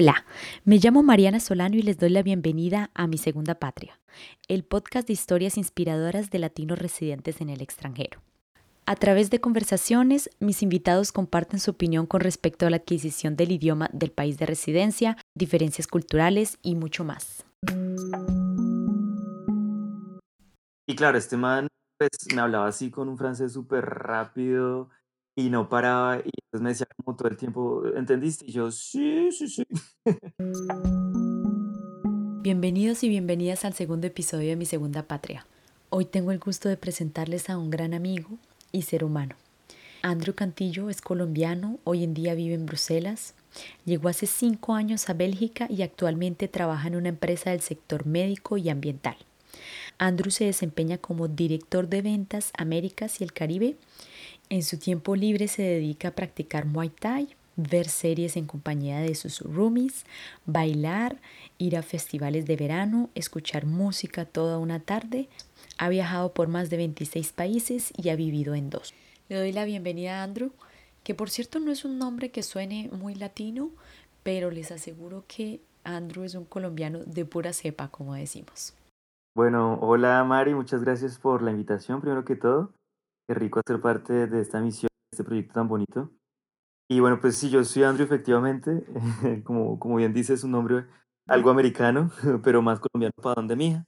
Hola, me llamo Mariana Solano y les doy la bienvenida a Mi Segunda Patria, el podcast de historias inspiradoras de latinos residentes en el extranjero. A través de conversaciones, mis invitados comparten su opinión con respecto a la adquisición del idioma del país de residencia, diferencias culturales y mucho más. Y claro, este man pues, me hablaba así con un francés súper rápido y no paraba y entonces me decía como todo el tiempo, ¿entendiste? Y yo, sí, sí, sí. Bienvenidos y bienvenidas al segundo episodio de Mi Segunda Patria. Hoy tengo el gusto de presentarles a un gran amigo y ser humano. Andrew Cantillo es colombiano, hoy en día vive en Bruselas. Llegó hace cinco años a Bélgica y actualmente trabaja en una empresa del sector médico y ambiental. Andrew se desempeña como director de ventas Américas y el Caribe en su tiempo libre se dedica a practicar Muay Thai, ver series en compañía de sus roomies, bailar, ir a festivales de verano, escuchar música toda una tarde. Ha viajado por más de 26 países y ha vivido en dos. Le doy la bienvenida a Andrew, que por cierto no es un nombre que suene muy latino, pero les aseguro que Andrew es un colombiano de pura cepa, como decimos. Bueno, hola Mari, muchas gracias por la invitación, primero que todo. Qué rico hacer parte de esta misión, de este proyecto tan bonito. Y bueno, pues sí, yo soy Andrew, efectivamente. como, como bien dice, es un nombre algo americano, pero más colombiano para donde mi hija.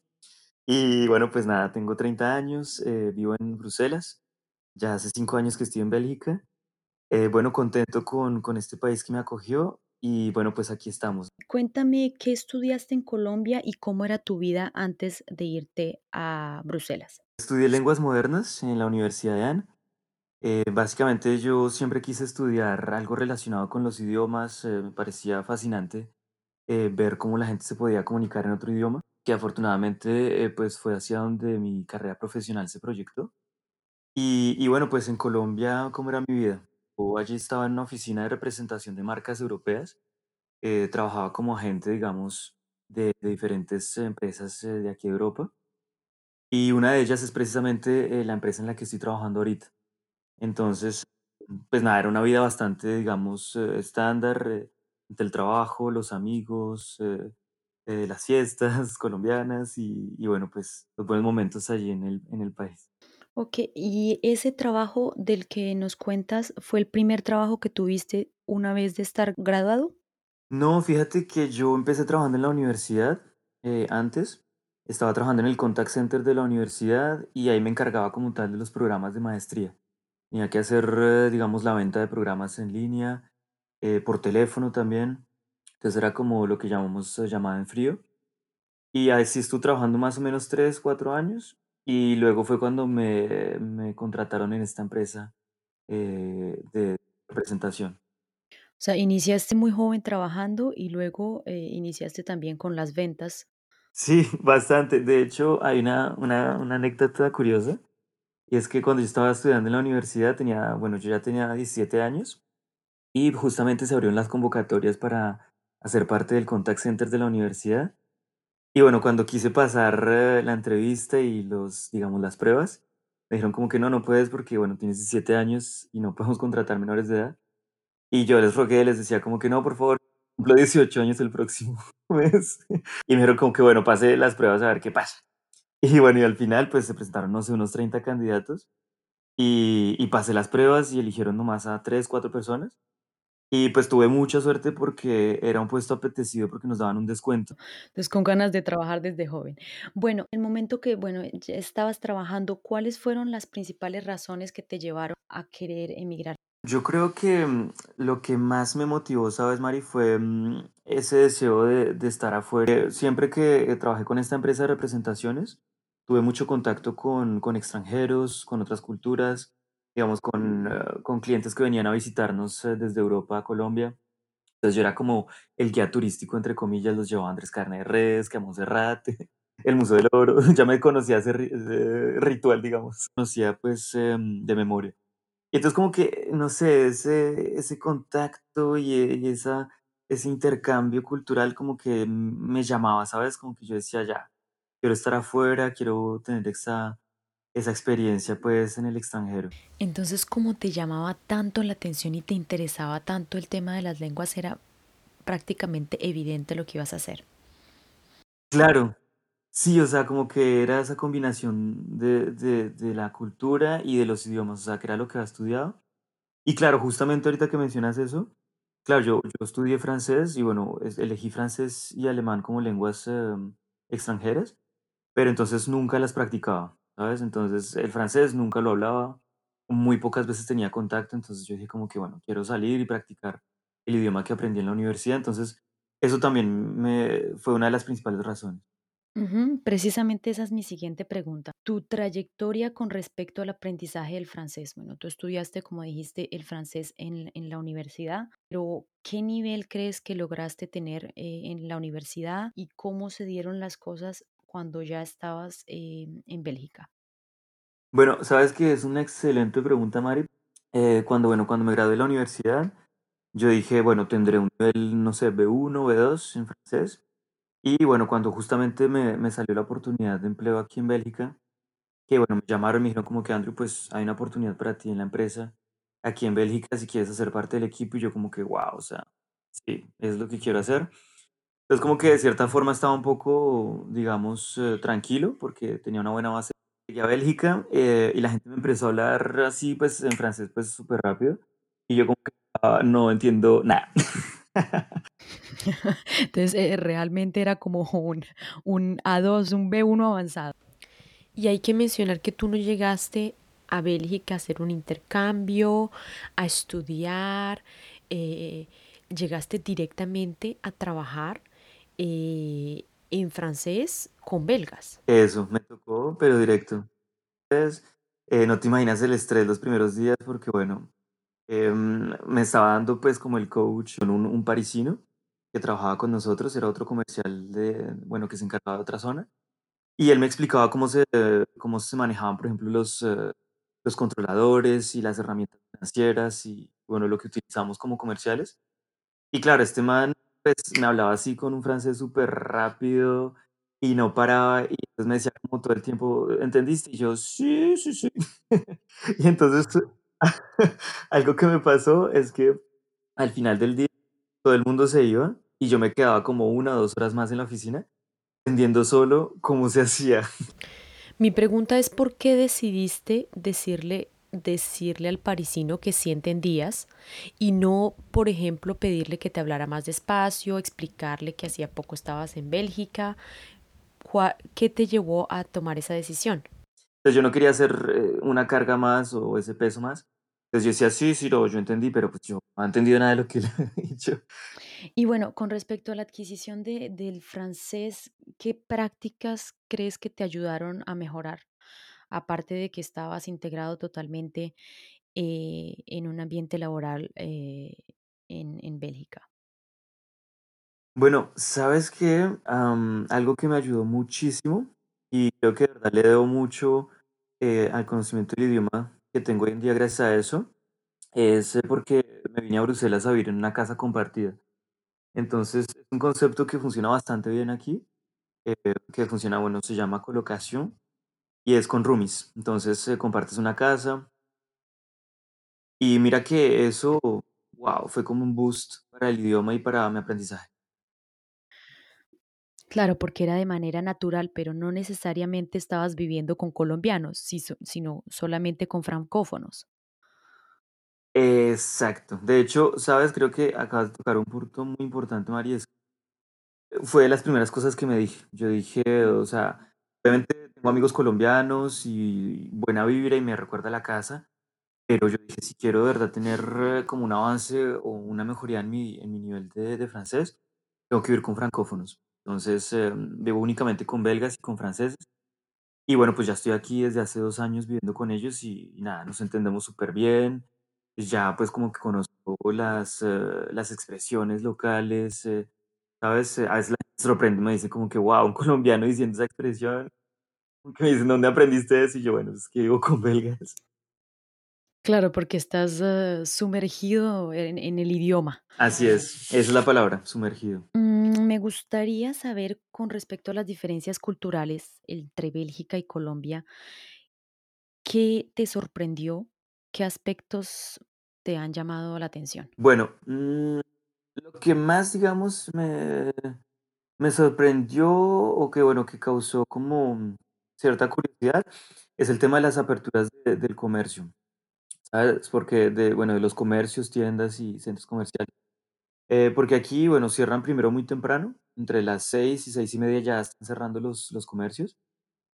Y bueno, pues nada, tengo 30 años, eh, vivo en Bruselas. Ya hace cinco años que estoy en Bélgica. Eh, bueno, contento con, con este país que me acogió y bueno, pues aquí estamos. Cuéntame qué estudiaste en Colombia y cómo era tu vida antes de irte a Bruselas. Estudié lenguas modernas en la Universidad de Anne. Eh, básicamente yo siempre quise estudiar algo relacionado con los idiomas, eh, me parecía fascinante eh, ver cómo la gente se podía comunicar en otro idioma, que afortunadamente pues fue hacia donde mi carrera profesional se proyectó. Y, y bueno, pues en Colombia, ¿cómo era mi vida? Yo allí estaba en una oficina de representación de marcas europeas, trabajaba como agente, digamos, de, diferentes empresas de aquí de Europa. Y una de ellas es precisamente, eh, la empresa en la que estoy trabajando ahorita. Entonces, pues nada, era una vida bastante, digamos, eh, estándar, eh, el trabajo, los amigos, eh, eh, las fiestas colombianas y, y bueno, pues los buenos momentos allí en el, en el país. Ok, y ese trabajo del que nos cuentas fue el primer trabajo que tuviste una vez de estar graduado. No, fíjate que yo empecé trabajando en la universidad eh, antes. Estaba trabajando en el contact center de la universidad y ahí me encargaba como tal de los programas de maestría. Tenía que hacer, eh, digamos, la venta de programas en línea, eh, por teléfono también. Entonces era como lo que llamamos eh, llamada en frío. Y así estuve trabajando más o menos tres, cuatro años. Y luego fue cuando me, me contrataron en esta empresa eh, de representación. O sea, iniciaste muy joven trabajando y luego eh, iniciaste también con las ventas. Sí, bastante. De hecho, hay una, una, una anécdota curiosa. Y es que cuando yo estaba estudiando en la universidad, tenía, bueno, yo ya tenía 17 años y justamente se abrieron las convocatorias para hacer parte del contact center de la universidad. Y bueno, cuando quise pasar eh, la entrevista y los, digamos, las pruebas, me dijeron como que no, no puedes porque, bueno, tienes 17 años y no podemos contratar menores de edad. Y yo les rogué, les decía como que no, por favor, cumplo 18 años el próximo mes. Y me dijeron como que, bueno, pase las pruebas a ver qué pasa. Y bueno, y al final, pues se presentaron, no sé, unos 30 candidatos y, y pasé las pruebas y eligieron nomás a 3 4 personas. Y pues tuve mucha suerte porque era un puesto apetecido porque nos daban un descuento. Entonces, con ganas de trabajar desde joven. Bueno, el momento que, bueno, ya estabas trabajando, ¿cuáles fueron las principales razones que te llevaron a querer emigrar? Yo creo que mm, lo que más me motivó, ¿sabes, Mari? Fue mm, ese deseo de, de estar afuera. Siempre que eh, trabajé con esta empresa de representaciones, tuve mucho contacto con, con extranjeros, con otras culturas, digamos, con, eh, con clientes que venían a visitarnos eh, desde Europa a Colombia. Entonces yo era como el guía turístico, entre comillas, los llevaba Andrés Carne de Res, que a el Museo del Oro. Ya me conocía ese, ese ritual, digamos. Conocía pues em, de memoria. Y entonces como que, no sé, ese, ese contacto y, e- y esa, ese intercambio cultural como que me llamaba, ¿sabes? Como que yo decía, ya, quiero estar afuera, quiero tener esa, esa experiencia pues en el extranjero. Entonces, ¿cómo te llamaba tanto la atención y te interesaba tanto el tema de las lenguas? Era prácticamente evidente lo que ibas a hacer. Claro, sí, o sea, como que era esa combinación de, de, de la cultura y de los idiomas, o sea, que era lo que había estudiado. Y claro, justamente ahorita que mencionas eso, claro, yo, yo estudié francés y bueno, elegí francés y alemán como lenguas em, extranjeras, pero entonces nunca las practicaba, Entonces el francés nunca lo hablaba, muy pocas veces tenía contacto, entonces yo dije como que bueno, quiero salir y practicar el idioma que aprendí en la universidad, entonces eso también me fue una de las principales razones. Precisamente esa es mi siguiente pregunta. Tu trayectoria con respecto al aprendizaje del francés. Bueno, tú estudiaste, como dijiste, el francés en, en la universidad, pero ¿qué nivel crees que lograste tener eh, en la universidad y cómo se dieron las cosas cuando ya estabas eh, en Bélgica? Bueno, sabes que es una excelente pregunta, Mari. Eh, cuando, bueno, cuando me gradué de la universidad, yo dije, bueno, tendré un nivel, no sé, B1, B2 en francés. Y bueno, cuando justamente me, me salió la oportunidad de empleo aquí en Bélgica, que bueno, me llamaron y me dijeron como que Andrew, pues hay una oportunidad para ti en la empresa aquí en Bélgica si quieres hacer parte del equipo. Y yo como que, wow, o sea, sí, es lo que quiero hacer. Entonces como que de cierta forma estaba un poco, digamos, eh, tranquilo porque tenía una buena base. Llegué a Bélgica eh, y la gente me empezó a hablar así, pues en francés, pues súper rápido. Y yo como que ah, no entiendo nada. Entonces, eh, realmente era como un, un A2, un B1 avanzado. Y hay que mencionar que tú no llegaste a Bélgica a hacer un intercambio, a estudiar, eh, llegaste directamente a trabajar eh, en francés con belgas. Eso, me tocó, pero directo. Entonces, eh, no te imaginas el estrés los primeros días porque, bueno, em, me estaba dando pues como el coach, un, un parisino que trabajaba con nosotros, era otro comercial de, bueno, que se encargaba de otra zona. Y él me explicaba cómo se, cómo se manejaban, por ejemplo, los, eh, los controladores y las herramientas financieras y, bueno, lo que utilizamos como comerciales. Y claro, este man, pues, me hablaba así con un francés súper rápido y no paraba, y entonces me decía como todo el tiempo: "¿Entendiste?". Y yo: "Sí, sí, sí". Y entonces, algo que me pasó es que al final del día todo el mundo se iba y yo me quedaba como una o 2 horas más en la oficina entendiendo solo cómo se hacía. Mi pregunta es por qué decidiste decirle, decirle al parisino que sí entendías y no, por ejemplo, pedirle que te hablara más despacio, explicarle que hacía poco estabas en Bélgica. ¿Qué te llevó a tomar esa decisión? Entonces, yo no quería hacer, eh, una carga más o ese peso más. Entonces, yo decía: "Sí, sí, no, yo entendí", pero, pues, yo no he entendido nada de lo que le he dicho. Y bueno, con respecto a la adquisición de, del francés, ¿qué prácticas crees que te ayudaron a mejorar? Aparte de que estabas integrado totalmente eh, en un ambiente laboral eh, en, en Bélgica. Bueno, ¿sabes? Am, algo que me ayudó muchísimo, y creo que le debo mucho, eh, al conocimiento del idioma que tengo hoy en día gracias a eso, es, porque me vine a Bruselas a vivir en una casa compartida. Entonces, es un concepto que funciona bastante bien aquí, que funciona, bueno, se llama colocación y es con roomies. Entonces, eh, compartes una casa y mira que eso, wow, fue como un boost para el idioma y para mi aprendizaje. Claro, porque era de manera natural, pero no necesariamente estabas viviendo con colombianos, sino solamente con francófonos. Exacto. De hecho, sabes, creo que acabas de tocar un punto muy importante, María. Fue de las primeras cosas que me dije. Yo dije, o sea, obviamente tengo amigos colombianos y buena vibra y me recuerda la casa, pero yo dije, si quiero de verdad tener eh, como un avance o una mejoría en mi, en mi nivel de, de francés, tengo que vivir con francófonos. Entonces, eh, vivo únicamente con belgas y con franceses. Y bueno, pues ya estoy aquí desde hace 2 años viviendo con ellos y y nada, nos entendemos súper bien. Ya, pues, como que conozco las, eh, las expresiones locales, eh, ¿sabes? A veces la sorprende, me dice como que: "Guau, un colombiano diciendo esa expresión", como que me dicen: "¿Dónde aprendiste eso?". Y yo: "Bueno, es que vivo con belgas". Claro, porque estás eh, sumergido en, en el idioma. Así es, esa es la palabra, sumergido. Mm, me gustaría saber con respecto a las diferencias culturales entre Bélgica y Colombia, ¿qué te sorprendió? ¿Qué aspectos te han llamado la atención? Bueno, mm Lo que más, digamos, me, me sorprendió o que, bueno, que causó como cierta curiosidad es el tema de las aperturas de- del comercio, ¿sabes? Porque de, bueno, de los comercios, tiendas y centros comerciales. Eh, porque aquí, bueno, cierran primero muy temprano, entre las seis y seis y media ya están cerrando los, los comercios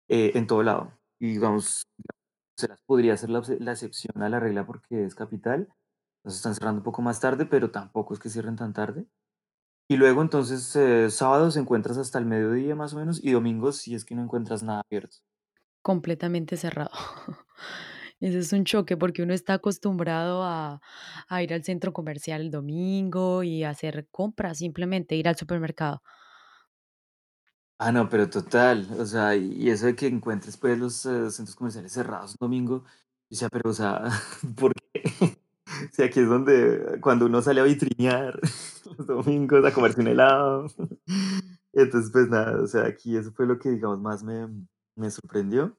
eh, en todo lado. Y digamos, se las podría ser la, la excepción a la regla porque es capital. Entonces están cerrando un poco más tarde, pero tampoco es que cierren tan tarde. Y luego entonces eh, sábados encuentras hasta el mediodía más o menos y domingos si es que no encuentras nada abierto. Completamente cerrado. Ese es un choque porque uno está acostumbrado a, a ir al centro comercial el domingo y hacer compras, simplemente ir al supermercado. Ah, no, pero total, o sea, y eso de que encuentres pues los eh, centros comerciales cerrados un domingo, yo decía, pero o sea, ¿por qué? Sea, aquí es donde cuando uno sale a vitrinear los domingos a comerse un helado. Entonces, pues nada, o sea, aquí eso fue lo que digamos más me, me sorprendió.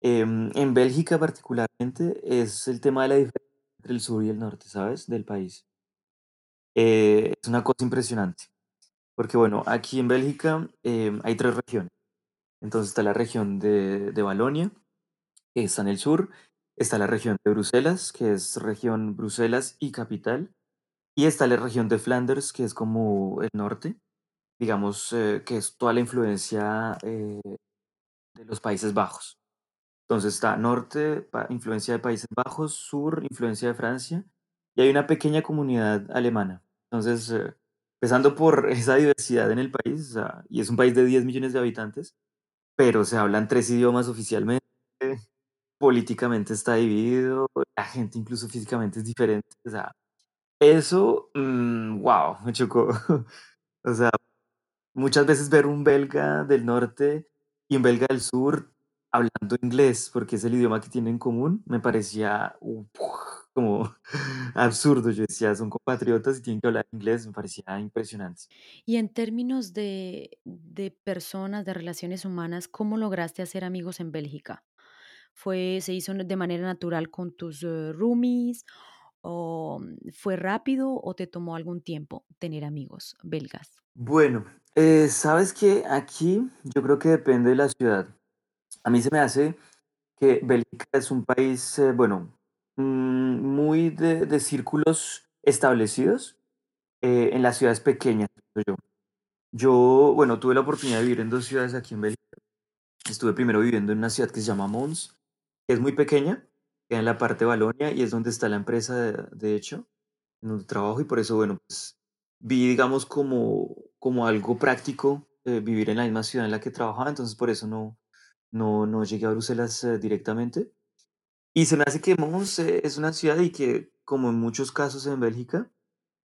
Em, en Bélgica particularmente es el tema de la diferencia entre el sur y el norte, ¿sabes? Del país. Eh, es una cosa impresionante, porque bueno, aquí en Bélgica em, hay tres regiones. Entonces está la región de, de Valonia, que está en el sur, está la región de Bruselas, que es región Bruselas y capital, y está la región de Flanders, que es como el norte, digamos, eh, que es toda la influencia eh, de los Países Bajos. Entonces está norte, influencia de Países Bajos, sur, influencia de Francia, y hay una pequeña comunidad alemana. Entonces, eh, empezando por esa diversidad en el país, y es un país de 10 millones de habitantes, pero se hablan tres idiomas oficialmente, políticamente está dividido, la gente incluso físicamente es diferente. O sea, eso, wow, me chocó. O sea, muchas veces ver un belga del norte y un belga del sur hablando inglés, porque es el idioma que tienen en común, me parecía como absurdo. Yo decía, son compatriotas y tienen que hablar inglés, me parecía impresionante. Y en términos de, de personas, de relaciones humanas, ¿cómo lograste hacer amigos en Bélgica? ¿Fue, se hizo de manera natural con tus eh, roomies? ¿O mm, fue rápido o te tomó algún tiempo tener amigos belgas? Bueno, eh, sabes que aquí yo creo que depende de la ciudad. A mí se me hace que Bélgica es un país, eh, bueno, mm, muy de, de círculos establecidos eh, en las ciudades pequeñas. Yo, yo, bueno, tuve la oportunidad de vivir en dos ciudades aquí en Bélgica. Estuve primero viviendo en una ciudad que se llama Mons, es muy pequeña, en la parte de Valonia y es donde está la empresa, de, de hecho, en donde trabajo y por eso, bueno, pues vi, digamos, como, como algo práctico eh, vivir en la misma ciudad en la que trabajaba, entonces por eso no, no, no llegué a Bruselas eh, directamente. Y se me hace que Mons eh, es una ciudad y que, como en muchos casos en Bélgica,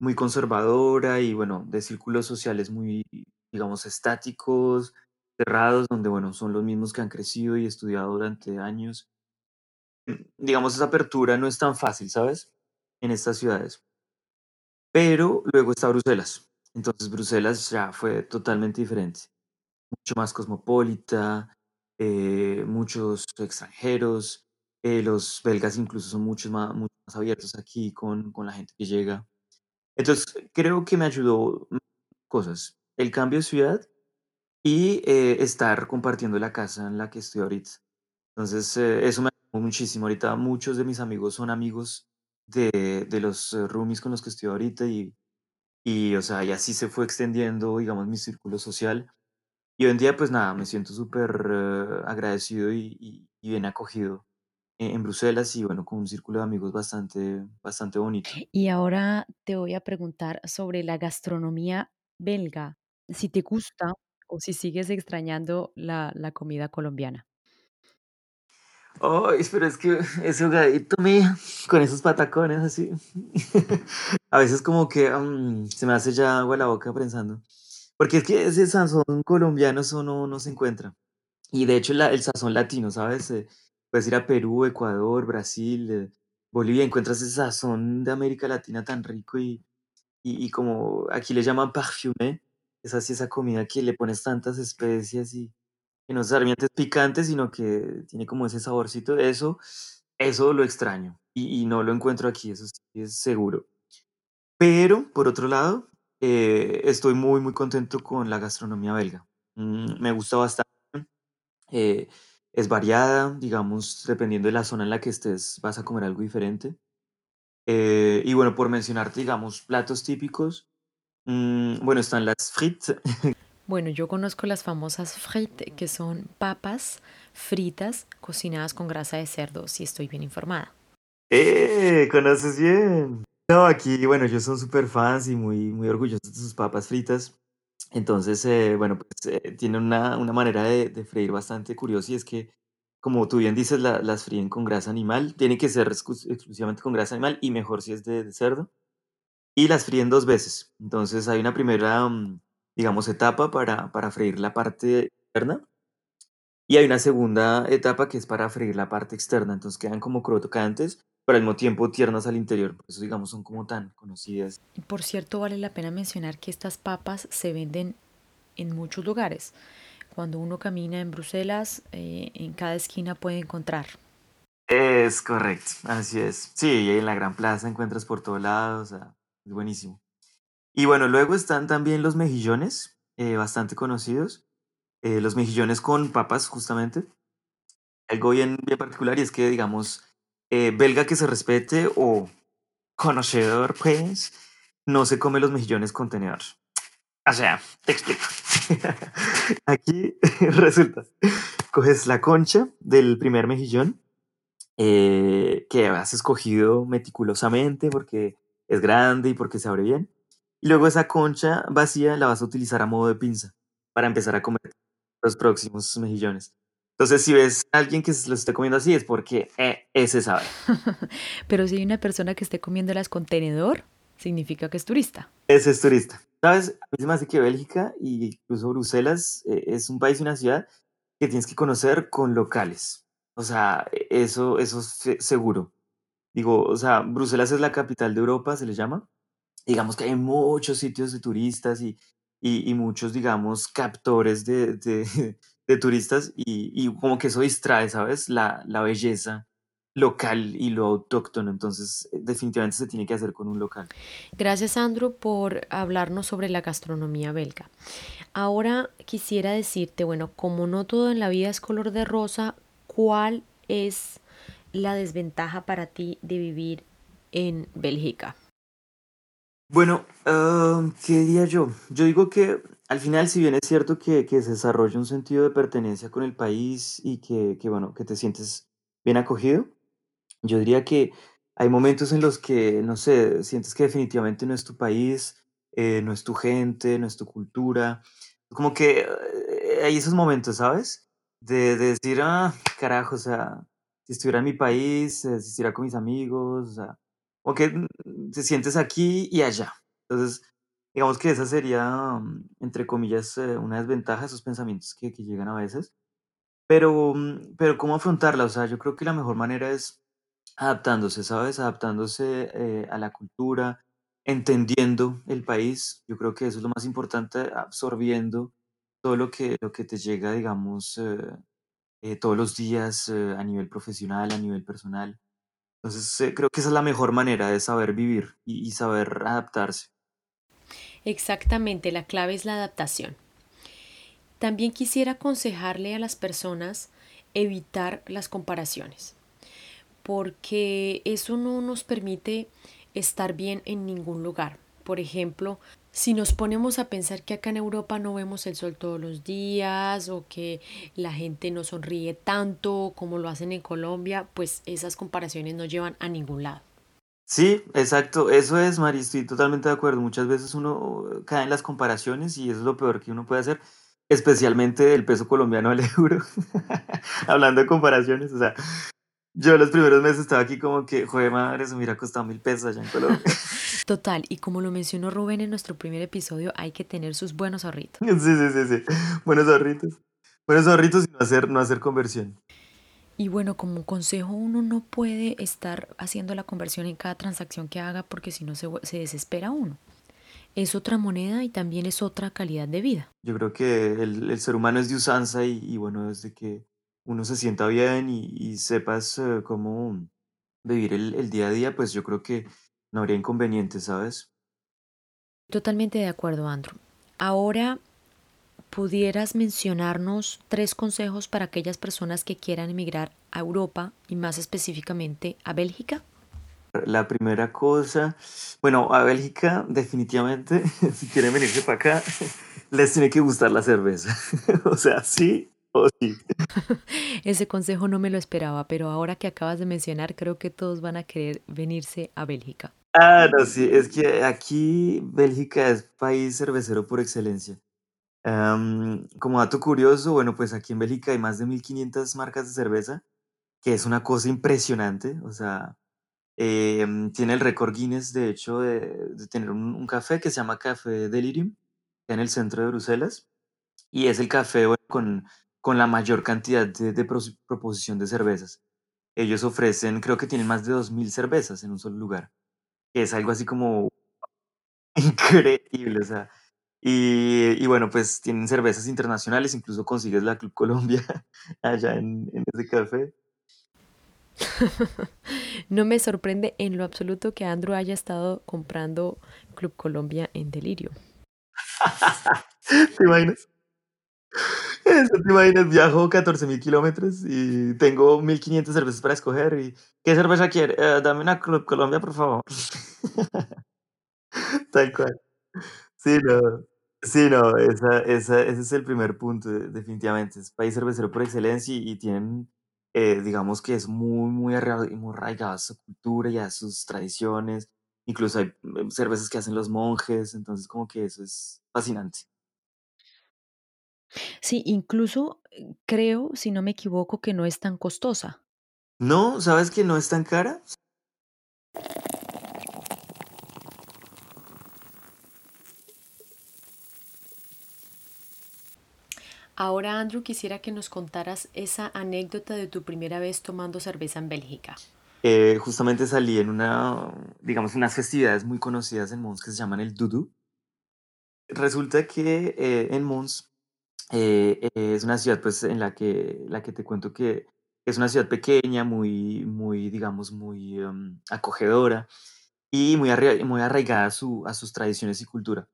muy conservadora y bueno, de círculos sociales muy, digamos, estáticos, cerrados, donde bueno, son los mismos que han crecido y estudiado durante años. Digamos, esa apertura no es tan fácil, ¿sabes? En estas ciudades. Pero luego está Bruselas. Entonces Bruselas ya fue totalmente diferente, mucho más cosmopolita, eh, muchos extranjeros, eh, los belgas incluso son mucho más, mucho más abiertos aquí con, con la gente que llega. Entonces creo que me ayudó cosas, el cambio de ciudad y eh, estar compartiendo la casa en la que estoy ahorita. Entonces eh, eso me ayudó muchísimo. Ahorita muchos de mis amigos son amigos de, de los eh, roomies con los que estoy ahorita y y, o sea, y así se fue extendiendo, digamos, mi círculo social. Y hoy en día, pues nada, me siento súper eh, agradecido y, bien acogido en, en Bruselas y bueno, con un círculo de amigos bastante, bastante bonito. Y ahora te voy a preguntar sobre la gastronomía belga, si te gusta o si sigues extrañando la, la comida colombiana. Ay, pero es que ese hogadito mío, con esos patacones así, a veces como que mm, se me hace ya agua la boca pensando. Porque es que ese sazón colombiano, eso no, no se encuentra. Y de hecho la el sazón latino, ¿sabes? Eh, puedes ir a Perú, Ecuador, Brasil, eh, Bolivia, encuentras ese sazón de América Latina tan rico y y y como aquí le llaman parfumé, es así esa comida que le pones tantas especias y que no necesariamente es picante, sino que tiene como ese saborcito, eso eso lo extraño y no lo encuentro aquí, eso sí es seguro. Pero, por otro lado, eh, estoy muy, muy contento con la gastronomía belga. Mm, me gusta bastante. eh, es variada, digamos, dependiendo de la zona en la que estés, vas a comer algo diferente. Eh, y bueno, por mencionarte, digamos, platos típicos, mm, bueno, están las frites. Bueno, yo conozco las famosas frites, que son papas fritas cocinadas con grasa de cerdo, si estoy bien informada. ¡Eh! ¿Conoces bien? No, aquí, bueno, ellos son súper fans y muy, muy orgullosos de sus papas fritas. Entonces, eh, bueno, pues eh, tienen una, una manera de, freír bastante curiosa y es que, como tú bien dices, la- las fríen con grasa animal. Tiene que ser exclus- exclusivamente con grasa animal y mejor si es de, de cerdo. Y las fríen dos veces. Entonces, hay una primera, mm, digamos, etapa para, para freír la parte interna y hay una segunda etapa que es para freír la parte externa. Entonces, quedan como crocantes, pero al mismo tiempo tiernas al interior. Por eso, digamos, son como tan conocidas. Por cierto, vale la pena mencionar que estas papas se venden en muchos lugares. Cuando uno camina en Bruselas, eh, en cada esquina puede encontrar. Es correcto, así es. Sí, y en la Gran Plaza encuentras por todos lados, o sea, es buenísimo. Y bueno, luego están también los mejillones, eh, bastante conocidos. eh, los mejillones con papas, justamente. Algo bien, particular y es que, digamos, eh, belga que se respete o conocedor, pues, no se come los mejillones con tenedor. O sea, te explico. Aquí resulta, coges la concha del primer mejillón que has escogido meticulosamente porque es grande y porque se abre bien. Y luego esa concha vacía la vas a utilizar a modo de pinza para empezar a comer los próximos mejillones. Entonces, si ves a alguien que se los esté comiendo así, es porque eh, ese sabe. Pero si hay una persona que esté comiéndolas con tenedor, significa que es turista. Ese es turista. ¿Sabes? A mí se me hace que Bélgica e incluso Bruselas eh, es un país y una ciudad que tienes que conocer con locales. O sea, e- eso, eso es se- seguro. Digo, o sea, Bruselas es la capital de Europa, se le llama. Digamos que hay muchos sitios de turistas y, y, muchos, digamos, captores de, de, de turistas y, y como que eso distrae, ¿sabes? La, la belleza local y lo autóctono. Entonces, eh, definitivamente se tiene que hacer con un local. Gracias, Andrew, por hablarnos sobre la gastronomía belga. Ahora quisiera decirte, bueno, como no todo en la vida es color de rosa, ¿cuál es la desventaja para ti de vivir en Bélgica? Bueno, ah, ¿qué diría yo? Yo digo que al final, si bien es cierto que, se desarrolla un sentido de pertenencia con el país y que, que, bueno, que te sientes bien acogido, yo diría que hay momentos en los que, no sé, sientes que definitivamente no es tu país, eh, no es tu gente, no es tu cultura. Como que eh, hay esos momentos, ¿sabes? De, de decir, ah, carajo, o sea, si estuviera en mi país, eh, con mis amigos, o sea, como que mm, te sientes aquí y allá. Entonces, digamos que esa sería, mm, entre comillas, eh, una desventaja, esos pensamientos que, que llegan a veces. Pero, mm, pero ¿cómo afrontarla? O sea, yo creo que la mejor manera es Adaptándose, ¿sabes? Adaptándose, eh, a la cultura, entendiendo el país. Yo creo que eso es lo más importante, absorbiendo todo lo que lo que te llega, digamos, eh, eh, todos los días, eh, a nivel profesional, a nivel personal. Entonces, eh, creo que esa es la mejor manera de saber vivir y y saber adaptarse. Exactamente, la clave es la adaptación. También quisiera aconsejarle a las personas evitar las comparaciones, porque eso no nos permite estar bien en ningún lugar. Por ejemplo, si nos ponemos a pensar que acá en Europa no vemos el sol todos los días o que la gente no sonríe tanto como lo hacen en Colombia, pues esas comparaciones no llevan a ningún lado. Sí, exacto, eso es, Mari, estoy totalmente de acuerdo. Muchas veces uno cae en las comparaciones y eso es lo peor que uno puede hacer, especialmente el peso colombiano al euro. Hablando de comparaciones, o sea, yo los primeros meses estaba aquí como que, joder, madre, eso me hubiera costado mil pesos allá en Colombia. Total, y como lo mencionó Rubén en nuestro primer episodio, hay que tener sus buenos ahorritos. Sí, sí, sí, sí. Buenos ahorritos. Buenos ahorritos y no hacer, no hacer conversión. Y bueno, como consejo, uno no puede estar haciendo la conversión en cada transacción que haga porque si no se, desespera uno. Es otra moneda y también es otra calidad de vida. Yo creo que el, el ser humano es de usanza y, y bueno, desde que uno se sienta bien y, y sepas eh, cómo vivir el, el día a día, pues yo creo que no habría inconvenientes, ¿sabes? Totalmente de acuerdo, Andrew. Ahora, ¿pudieras mencionarnos tres consejos para aquellas personas que quieran emigrar a Europa y más específicamente a Bélgica? La primera cosa, bueno, a Bélgica definitivamente, si quieren venirse para acá, les tiene que gustar la cerveza. O sea, sí o sí. Ese consejo no me lo esperaba, pero ahora que acabas de mencionar, creo que todos van a querer venirse a Bélgica. Ah, no, sí, es que aquí Bélgica es país cervecero por excelencia. Am, como dato curioso, bueno, pues aquí en Bélgica hay más de 1500 marcas de cerveza, que es una cosa impresionante. O sea, em, tiene el récord Guinness, de hecho, de, de tener un, un café que se llama Café Delirium, en el centro de Bruselas, y es el café bueno, con, con la mayor cantidad de, proposición de cervezas. Ellos ofrecen, creo que tienen más de 2000 cervezas en un solo lugar, que es algo así como increíble, o sea. Y, y bueno, pues tienen cervezas internacionales, incluso consigues la Club Colombia allá en, en ese café. No me sorprende en lo absoluto que Andrew haya estado comprando Club Colombia en Delirio. ¿Te imaginas? Eso, ¿te imaginas? Viajo 14.000 kilómetros y tengo 1.500 cervezas para escoger. Y, ¿Qué cerveza quiere? "Eh, dame una Club Colombia, por favor. Tal cual. Sí, no. Sí, no, esa, esa, ese es el primer punto, de- definitivamente. Es país cervecero por excelencia y, y tienen, eh, digamos que es muy, muy, arra- muy arraigada a su cultura y a sus tradiciones. Incluso hay mm, cervezas que hacen los monjes, entonces como que eso es fascinante. Sí, incluso eh, creo, si no me equivoco, que no es tan costosa. No, ¿sabes que no es tan cara? Ahora, Andrew, quisiera que nos contaras esa anécdota de tu primera vez tomando cerveza en Bélgica. Eh, justamente salí en una, digamos, unas festividades muy conocidas en Mons que se llaman el Dudu. Resulta que eh, en Mons eh, es una ciudad pues en la que, la que te cuento que es una ciudad pequeña, muy, muy, digamos, muy em, acogedora y muy, muy arraigada a, su, a sus tradiciones y cultura.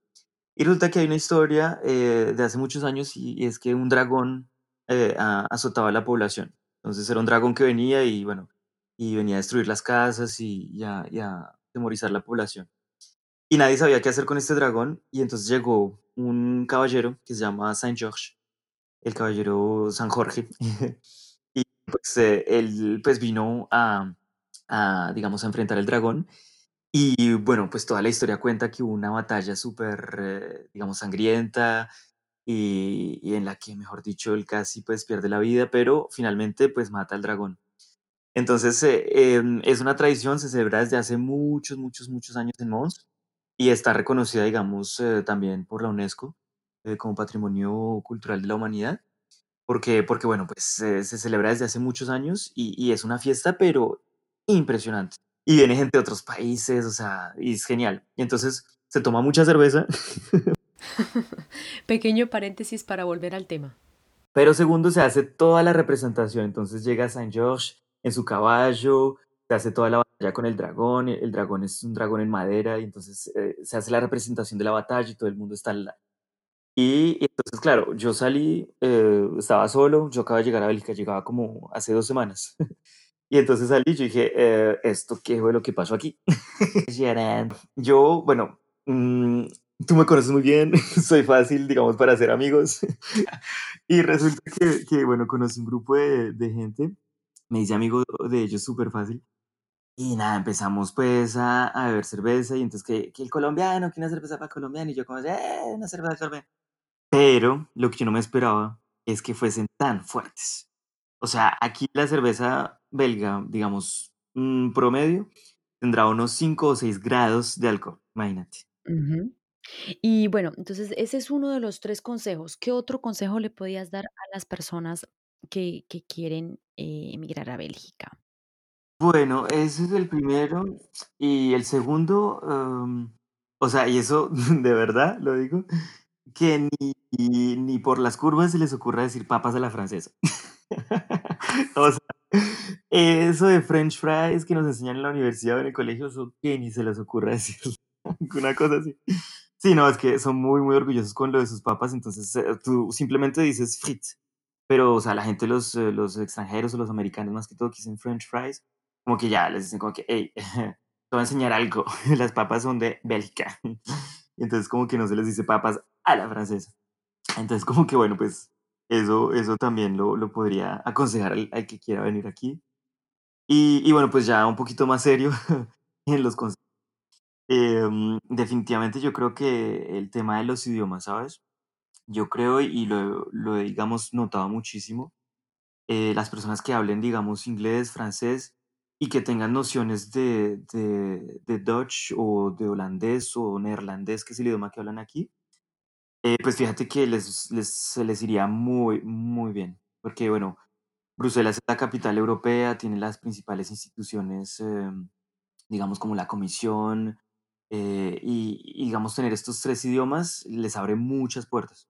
Y resulta que hay una historia eh, de hace muchos años y, es que un dragón eh, azotaba a la población. Entonces era un dragón que venía y bueno, y venía a destruir las casas y, y y a atemorizar la población. Y nadie sabía qué hacer con este dragón y entonces llegó un caballero que se llama Saint George, el caballero San Jorge. y pues eh, él pues vino a, digamos, a enfrentar el dragón y bueno, pues toda la historia cuenta que hubo una batalla súper, eh, digamos, sangrienta y, y en la que, mejor dicho, él casi pues pierde la vida, pero finalmente pues mata al dragón. Entonces, eh, em, es una tradición, se celebra desde hace muchos, muchos, muchos años en Mons y está reconocida, digamos, eh, también por la UNESCO eh, como Patrimonio Cultural de la Humanidad, porque, porque bueno, pues eh, se celebra desde hace muchos años y, y es una fiesta, pero impresionante. Y viene gente de otros países, o sea, y es genial. Y entonces se toma mucha cerveza, Pequeño paréntesis para volver al tema. pero segundo se hace toda la representación. Entonces llega Saint George en su caballo, se hace toda la con el dragón, el dragón es un dragón en madera, y entonces eh, se hace la representación de la batalla y todo el mundo está al lado. Y, y entonces, claro, yo salí, eh, estaba solo, yo acabo de llegar a Bélgica, llegaba como hace dos semanas. Y entonces salí y yo dije, eh, ¿esto qué fue lo que pasó aquí? Yo, bueno, mm, tú me conoces muy bien, soy fácil, digamos, para hacer amigos. Y resulta que, que, bueno, conocí un grupo de, de gente, me hice amigo de ellos súper fácil. Y nada, empezamos pues a, a beber cerveza y entonces que, que el colombiano, que una cerveza para colombiano y yo como, eh, una cerveza colombiana. Pero lo que yo no me esperaba es que fuesen tan fuertes. O sea, aquí la cerveza belga, digamos, promedio, tendrá unos 5 o 6 grados de alcohol, imagínate. Y bueno, entonces ese es uno de los tres consejos. ¿Qué otro consejo le podías dar a las personas que, que quieren eh, emigrar a Bélgica? Bueno, ese es el primero. Y el segundo, em, o sea, y eso de verdad lo digo, que ni, ni por las curvas se les ocurra decir papas a la francesa. O sea, eso de French fries que nos enseñan en la universidad o en el colegio, eso que ni se les ocurra decir una cosa así. Sí, no, es que son muy, muy orgullosos con lo de sus papas, entonces, eh, tú simplemente dices frites, pero, o sea, la gente, los, eh, los extranjeros o los americanos, más que todo, que french fries, como que ya les dicen como que: "Hey, te voy a enseñar algo, las papas son de Bélgica". Entonces como que no se les dice papas a la francesa. Entonces, como que bueno, pues eso eso también lo lo podría aconsejar al al que quiera venir aquí. Y y bueno, pues ya un poquito más serio en los consejos. Em, definitivamente yo creo que el tema de los idiomas, ¿sabes? Yo creo y lo lo digamos, notado muchísimo, eh, las personas que hablen, digamos, inglés, francés y que tengan nociones de de de Dutch o de holandés o neerlandés, que es el idioma que hablan aquí, eh, pues fíjate que les les se les iría muy, muy bien, porque, bueno, Bruselas es la capital europea, tiene las principales instituciones, em, digamos, como la Comisión, eh, y y digamos, tener estos 3 idiomas les abre muchas puertas.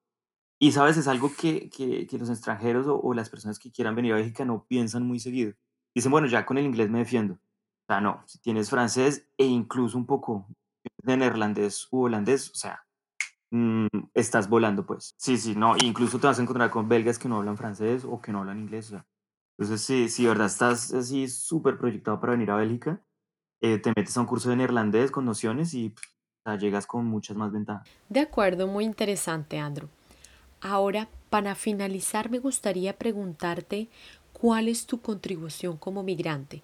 Y, ¿sabes? Es algo que que que los extranjeros o o las personas que quieran venir a Bélgica no piensan muy seguido. Dicen: "Bueno, ya con el inglés me defiendo". O sea, no, si tienes francés e incluso un poco de neerlandés u holandés, o sea, mm, estás volando, pues. Sí, sí, no, incluso te vas a encontrar con belgas que no hablan francés o que no hablan inglés, o sea. Entonces, sí, si de verdad estás así súper proyectado para venir a Bélgica, eh, te metes a un curso de neerlandés con nociones y, llegas con muchas más ventajas. De acuerdo, muy interesante, Andrew. Ahora, para finalizar, me gustaría preguntarte cuál es tu contribución como migrante.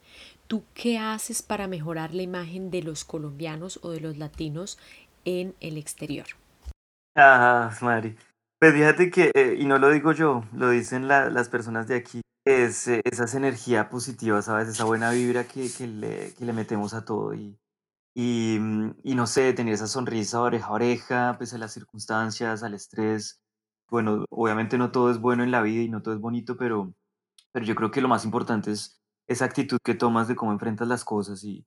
¿Tú qué haces para mejorar la imagen de los colombianos o de los latinos en el exterior? Ah, madre. Pues fíjate que, eh, y no lo digo yo, lo dicen la- las personas de aquí, es eh, esa es energía positiva, ¿sabes? Esa buena vibra que, que le, que le metemos a todo y, y, mm, y no sé, tener esa sonrisa oreja a oreja, pese a las circunstancias, al estrés. Bueno, obviamente no todo es bueno en la vida y no todo es bonito, pero, pero yo creo que lo más importante es esa actitud que tomas de cómo enfrentas las cosas y,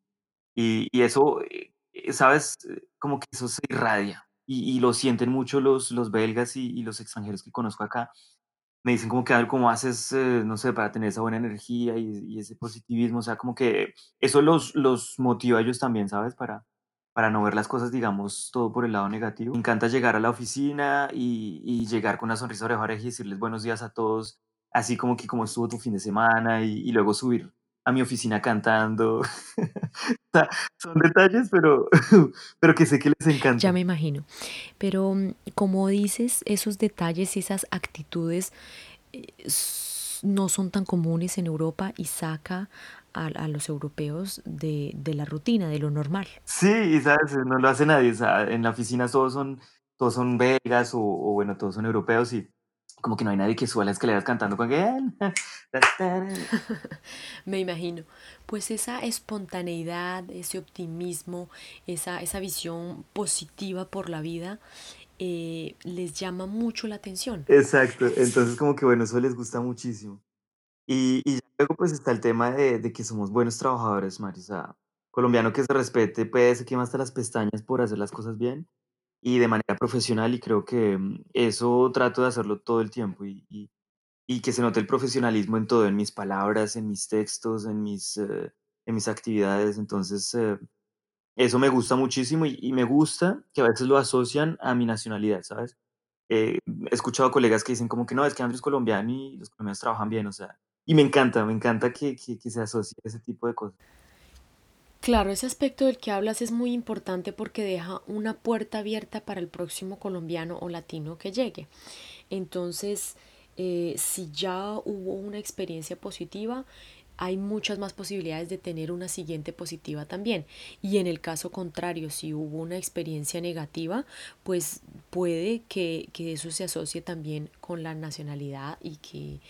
y, eso, eh, eh, ¿sabes? Eh, Como que eso se irradia y, lo sienten mucho los, los belgas y, y los extranjeros que conozco acá. Me dicen como que, a ver, ¿cómo haces, no sé, para tener esa buena energía y, ese positivismo? O sea, como que eso los, los motiva a ellos también, ¿sabes? Para, para no ver las cosas, digamos, todo por el lado negativo. Me encanta llegar a la oficina y, llegar con una sonrisa oreja y decirles buenos días a todos, así como que cómo estuvo tu fin de semana y, y luego subir a mi oficina cantando. Son detalles, pero, pero que sé que les Ya encanta. me imagino. Pero mm, como dices, esos detalles y esas actitudes eh, no son tan comunes en Europa y saca a, a los europeos de, de la rutina, de lo normal. Sí, y sabes, no lo hace nadie. En la oficina todos son, todos son belgas o, o bueno, todos son europeos y como que no hay nadie que suba las escaleras cantando con que... Me imagino. Pues esa espontaneidad, ese optimismo, esa, esa visión positiva por la vida, eh, les llama mucho la atención. Exacto, entonces como que bueno, eso les gusta muchísimo. Y, luego pues está el tema de, de que somos buenos trabajadores, Mari. O sea, colombiano que se respete, pues se quema hasta las pestañas por hacer las cosas bien y de manera profesional y creo que mm, eso trato de hacerlo todo el tiempo y, y, y que se note el profesionalismo en todo, en mis palabras, en mis textos, en mis, eh, en mis actividades. Entonces, eh, eso me gusta muchísimo y, y me gusta que a veces lo asocian a mi nacionalidad, ¿sabes? Eh, he escuchado colegas que dicen como que no, es que Andrés es colombiano y los colombianos trabajan bien, o sea, y me encanta, me encanta que, que, que se asocie ese tipo de cosas. Claro, ese aspecto del que hablas es muy importante porque deja una puerta abierta para el próximo colombiano o latino que llegue. Entonces, eh, si ya hubo una experiencia positiva, hay muchas más posibilidades de tener una siguiente positiva también. Y en el caso contrario, si hubo una experiencia negativa, pues puede que, que eso se asocie también con la nacionalidad y que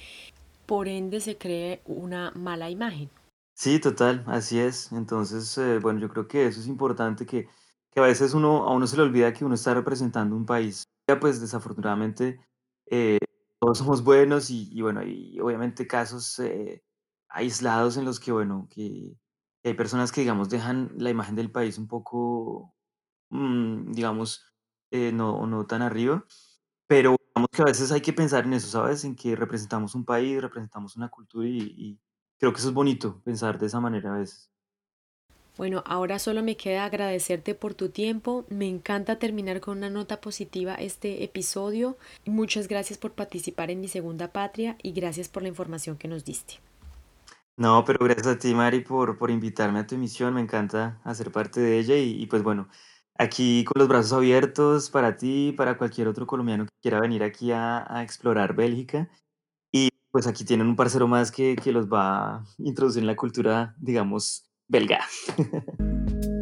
por ende se cree una mala imagen. Sí, total, así es. Entonces, eh, bueno, yo creo que eso es importante, que, que a veces uno, a uno se le olvida que uno está representando un país. Ya, pues desafortunadamente eh, todos somos buenos y, y bueno, hay obviamente casos eh, aislados en los que, bueno, que, hay personas que, digamos, dejan la imagen del país un poco, mm, digamos, eh, no, no tan arriba. Pero digamos que a veces hay que pensar en eso, ¿sabes? En que representamos un país, representamos una cultura y, y creo que eso es bonito, pensar de esa manera a veces. Bueno, ahora solo me queda agradecerte por tu tiempo. Me encanta terminar con una nota positiva este episodio. Muchas gracias por participar en mi segunda patria y gracias por la información que nos diste. No, pero gracias a ti, Mari, por, por invitarme a tu emisión. Me encanta hacer parte de ella y, y pues bueno, aquí con los brazos abiertos para ti y para cualquier otro colombiano que quiera venir aquí a, a explorar Bélgica. Pues aquí tienen un parcero más que, que los va a introducir en la cultura, digamos, belga.